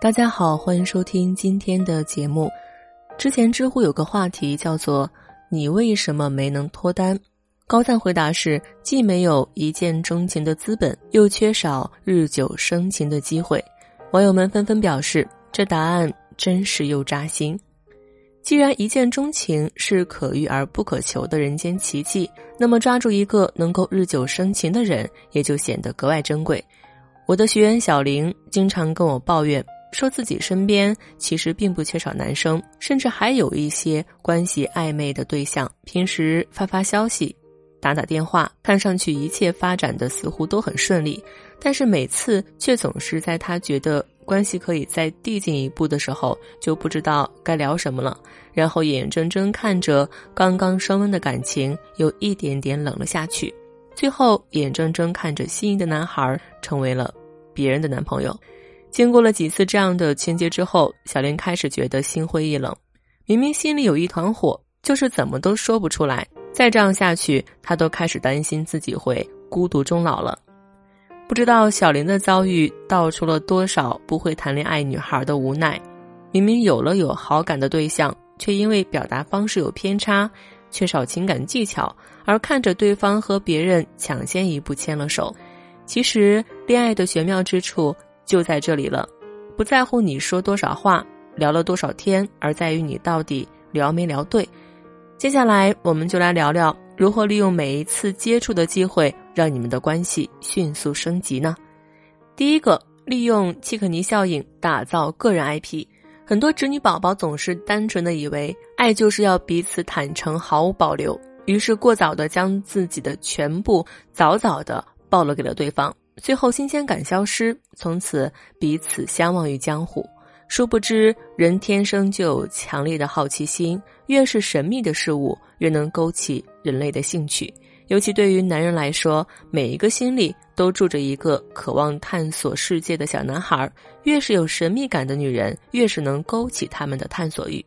大家好，欢迎收听今天的节目。之前知乎有个话题叫做“你为什么没能脱单”，高赞回答是：既没有一见钟情的资本，又缺少日久生情的机会。网友们纷纷表示，这答案真实又扎心。既然一见钟情是可遇而不可求的人间奇迹，那么抓住一个能够日久生情的人，也就显得格外珍贵。我的学员小玲经常跟我抱怨。说自己身边其实并不缺少男生，甚至还有一些关系暧昧的对象。平时发发消息、打打电话，看上去一切发展的似乎都很顺利，但是每次却总是在他觉得关系可以再递进一步的时候，就不知道该聊什么了，然后眼睁睁看着刚刚升温的感情有一点点冷了下去，最后眼睁睁看着心仪的男孩成为了别人的男朋友。经过了几次这样的情节之后，小林开始觉得心灰意冷。明明心里有一团火，就是怎么都说不出来。再这样下去，他都开始担心自己会孤独终老了。不知道小林的遭遇道出了多少不会谈恋爱女孩的无奈。明明有了有好感的对象，却因为表达方式有偏差，缺少情感技巧，而看着对方和别人抢先一步牵了手。其实，恋爱的玄妙之处。就在这里了，不在乎你说多少话，聊了多少天，而在于你到底聊没聊对。接下来，我们就来聊聊如何利用每一次接触的机会，让你们的关系迅速升级呢？第一个，利用契克尼效应打造个人 IP。很多直女宝宝总是单纯的以为爱就是要彼此坦诚，毫无保留，于是过早的将自己的全部早早的暴露给了对方。最后新鲜感消失，从此彼此相忘于江湖。殊不知，人天生就有强烈的好奇心，越是神秘的事物，越能勾起人类的兴趣。尤其对于男人来说，每一个心里都住着一个渴望探索世界的小男孩。越是有神秘感的女人，越是能勾起他们的探索欲。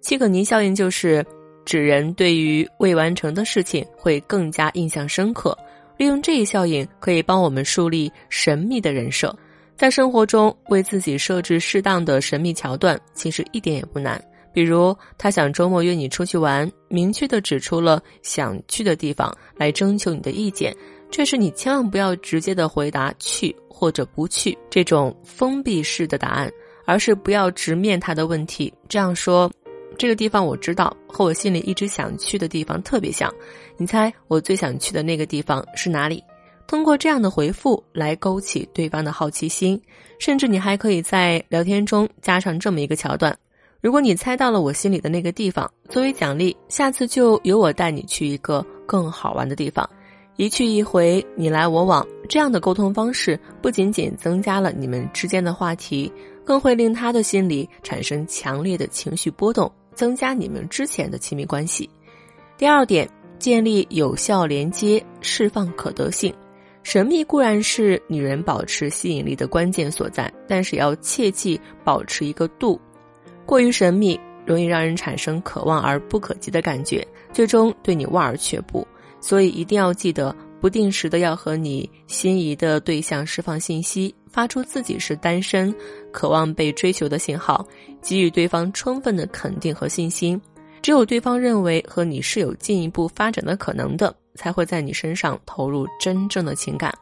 契可尼效应就是，指人对于未完成的事情会更加印象深刻。利用这一效应，可以帮我们树立神秘的人设。在生活中，为自己设置适当的神秘桥段，其实一点也不难。比如，他想周末约你出去玩，明确的指出了想去的地方，来征求你的意见。这时，你千万不要直接的回答去或者不去这种封闭式的答案，而是不要直面他的问题。这样说。这个地方我知道，和我心里一直想去的地方特别像。你猜我最想去的那个地方是哪里？通过这样的回复来勾起对方的好奇心，甚至你还可以在聊天中加上这么一个桥段：如果你猜到了我心里的那个地方，作为奖励，下次就由我带你去一个更好玩的地方。一去一回，你来我往，这样的沟通方式不仅仅增加了你们之间的话题，更会令他的心里产生强烈的情绪波动。增加你们之前的亲密关系。第二点，建立有效连接，释放可得性。神秘固然是女人保持吸引力的关键所在，但是要切记保持一个度。过于神秘，容易让人产生可望而不可及的感觉，最终对你望而却步。所以一定要记得，不定时的要和你心仪的对象释放信息。发出自己是单身、渴望被追求的信号，给予对方充分的肯定和信心。只有对方认为和你是有进一步发展的可能的，才会在你身上投入真正的情感。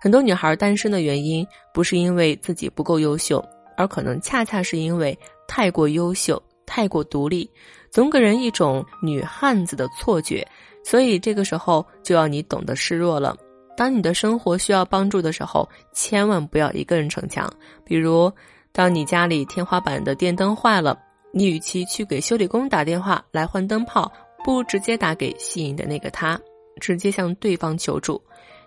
很多女孩单身的原因，不是因为自己不够优秀，而可能恰恰是因为太过优秀、太过独立，总给人一种女汉子的错觉。所以这个时候，就要你懂得示弱了。当你的生活需要帮助的时候，千万不要一个人逞强。比如，当你家里天花板的电灯坏了，你与其去给修理工打电话来换灯泡，不如直接打给吸引的那个他，直接向对方求助。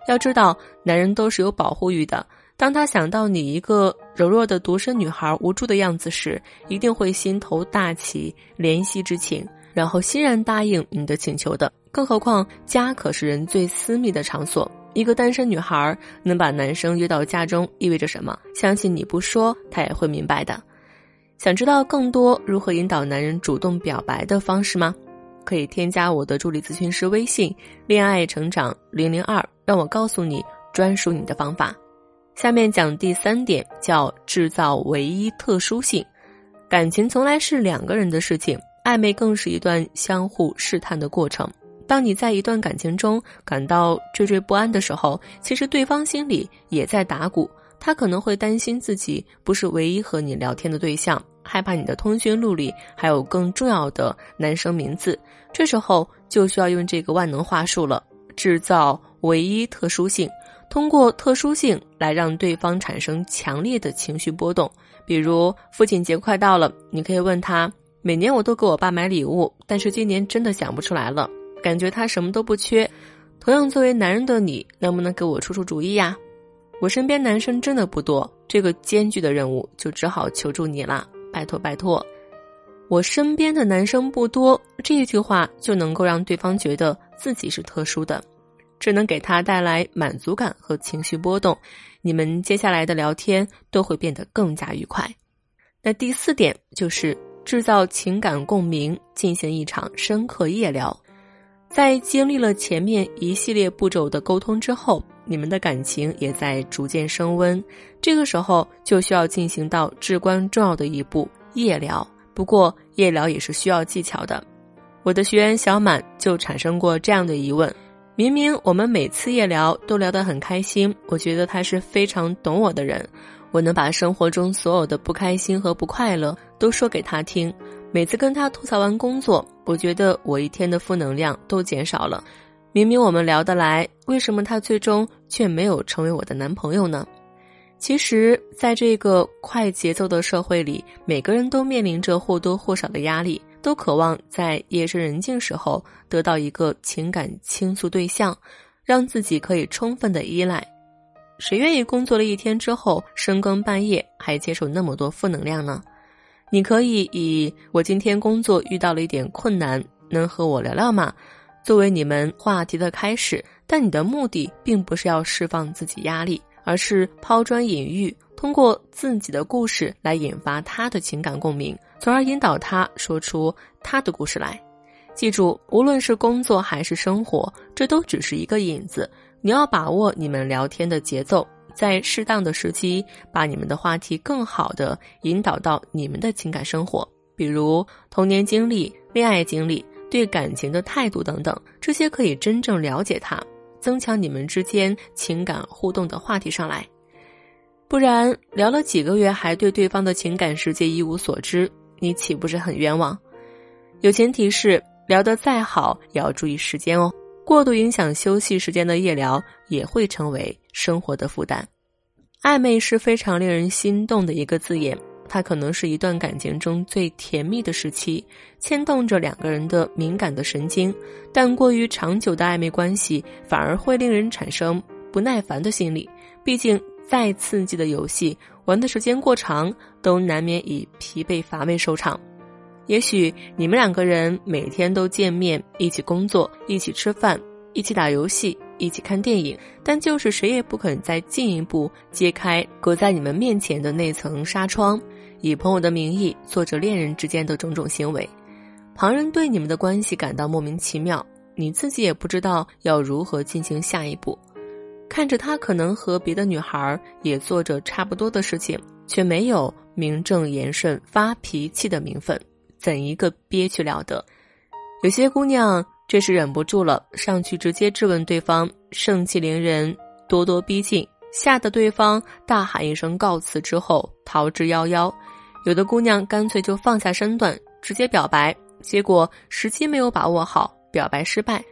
要知道，男人都是有保护欲的。当他想到你一个柔弱的独生女孩无助的样子时，一定会心头大起怜惜之情，然后欣然答应你的请求的。更何况，家可是人最私密的场所。一个单身女孩能把男生约到家中，意味着什么？相信你不说，他也会明白的。想知道更多如何引导男人主动表白的方式吗？可以添加我的助理咨询师微信“恋爱成长零零二”，让我告诉你专属你的方法。下面讲第三点，叫制造唯一特殊性。感情从来是两个人的事情，暧昧更是一段相互试探的过程。当你在一段感情中感到惴惴不安的时候，其实对方心里也在打鼓。他可能会担心自己不是唯一和你聊天的对象，害怕你的通讯录里还有更重要的男生名字。这时候就需要用这个万能话术了，制造唯一特殊性，通过特殊性来让对方产生强烈的情绪波动。比如父亲节快到了，你可以问他：每年我都给我爸买礼物，但是今年真的想不出来了，感觉他什么都不缺。同样，作为男人的你，能不能给我出出主意呀？我身边男生真的不多，这个艰巨的任务就只好求助你啦，拜托拜托！我身边的男生不多，这一句话就能够让对方觉得自己是特殊的，这能给他带来满足感和情绪波动，你们接下来的聊天都会变得更加愉快。那第四点就是制造情感共鸣，进行一场深刻夜聊，在经历了前面一系列步骤的沟通之后。你们的感情也在逐渐升温，这个时候就需要进行到至关重要的一步夜聊。不过夜聊也是需要技巧的。我的学员小满就产生过这样的疑问：明明我们每次夜聊都聊得很开心，我觉得他是非常懂我的人，我能把生活中所有的不开心和不快乐都说给他听。每次跟他吐槽完工作，我觉得我一天的负能量都减少了。明明我们聊得来，为什么他最终却没有成为我的男朋友呢？其实，在这个快节奏的社会里，每个人都面临着或多或少的压力，都渴望在夜深人静时候得到一个情感倾诉对象，让自己可以充分的依赖。谁愿意工作了一天之后深更半夜还接受那么多负能量呢？你可以以“我今天工作遇到了一点困难，能和我聊聊吗？”作为你们话题的开始，但你的目的并不是要释放自己压力，而是抛砖引玉，通过自己的故事来引发他的情感共鸣，从而引导他说出他的故事来。记住，无论是工作还是生活，这都只是一个引子。你要把握你们聊天的节奏，在适当的时机，把你们的话题更好的引导到你们的情感生活，比如童年经历、恋爱经历。对感情的态度等等，这些可以真正了解他，增强你们之间情感互动的话题上来。不然聊了几个月还对对方的情感世界一无所知，你岂不是很冤枉？有前提是聊得再好也要注意时间哦，过度影响休息时间的夜聊也会成为生活的负担。暧昧是非常令人心动的一个字眼。它可能是一段感情中最甜蜜的时期，牵动着两个人的敏感的神经，但过于长久的暧昧关系反而会令人产生不耐烦的心理。毕竟，再刺激的游戏玩的时间过长，都难免以疲惫乏味收场。也许你们两个人每天都见面，一起工作，一起吃饭，一起打游戏。一起看电影，但就是谁也不肯再进一步揭开隔在你们面前的那层纱窗，以朋友的名义做着恋人之间的种种行为。旁人对你们的关系感到莫名其妙，你自己也不知道要如何进行下一步。看着他可能和别的女孩也做着差不多的事情，却没有名正言顺发脾气的名分，怎一个憋屈了得！有些姑娘。这时忍不住了，上去直接质问对方，盛气凌人，咄咄逼近，吓得对方大喊一声告辞之后逃之夭夭。有的姑娘干脆就放下身段，直接表白，结果时机没有把握好，表白失败。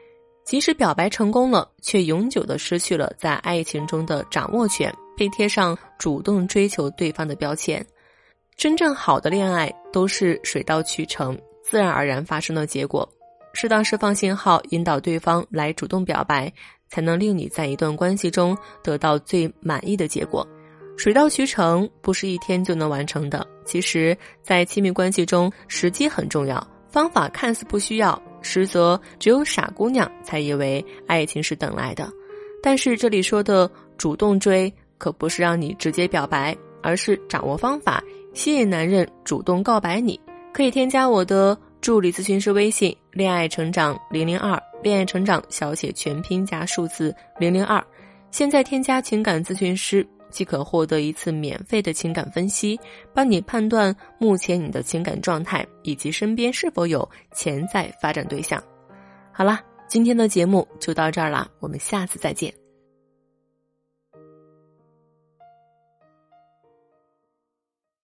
即使表白成功了，却永久的失去了在爱情中的掌握权，被贴上主动追求对方的标签。真正好的恋爱都是水到渠成，自然而然发生的结果。适当释放信号，引导对方来主动表白，才能令你在一段关系中得到最满意的结果。水到渠成不是一天就能完成的。其实，在亲密关系中，时机很重要。方法看似不需要，实则只有傻姑娘才以为爱情是等来的。但是这里说的主动追，可不是让你直接表白，而是掌握方法，吸引男人主动告白。你可以添加我的。助理咨询师微信：恋爱成长零零二，恋爱成长小写全拼加数字零零二。现在添加情感咨询师，即可获得一次免费的情感分析，帮你判断目前你的情感状态以及身边是否有潜在发展对象。好啦，今天的节目就到这儿啦，我们下次再见。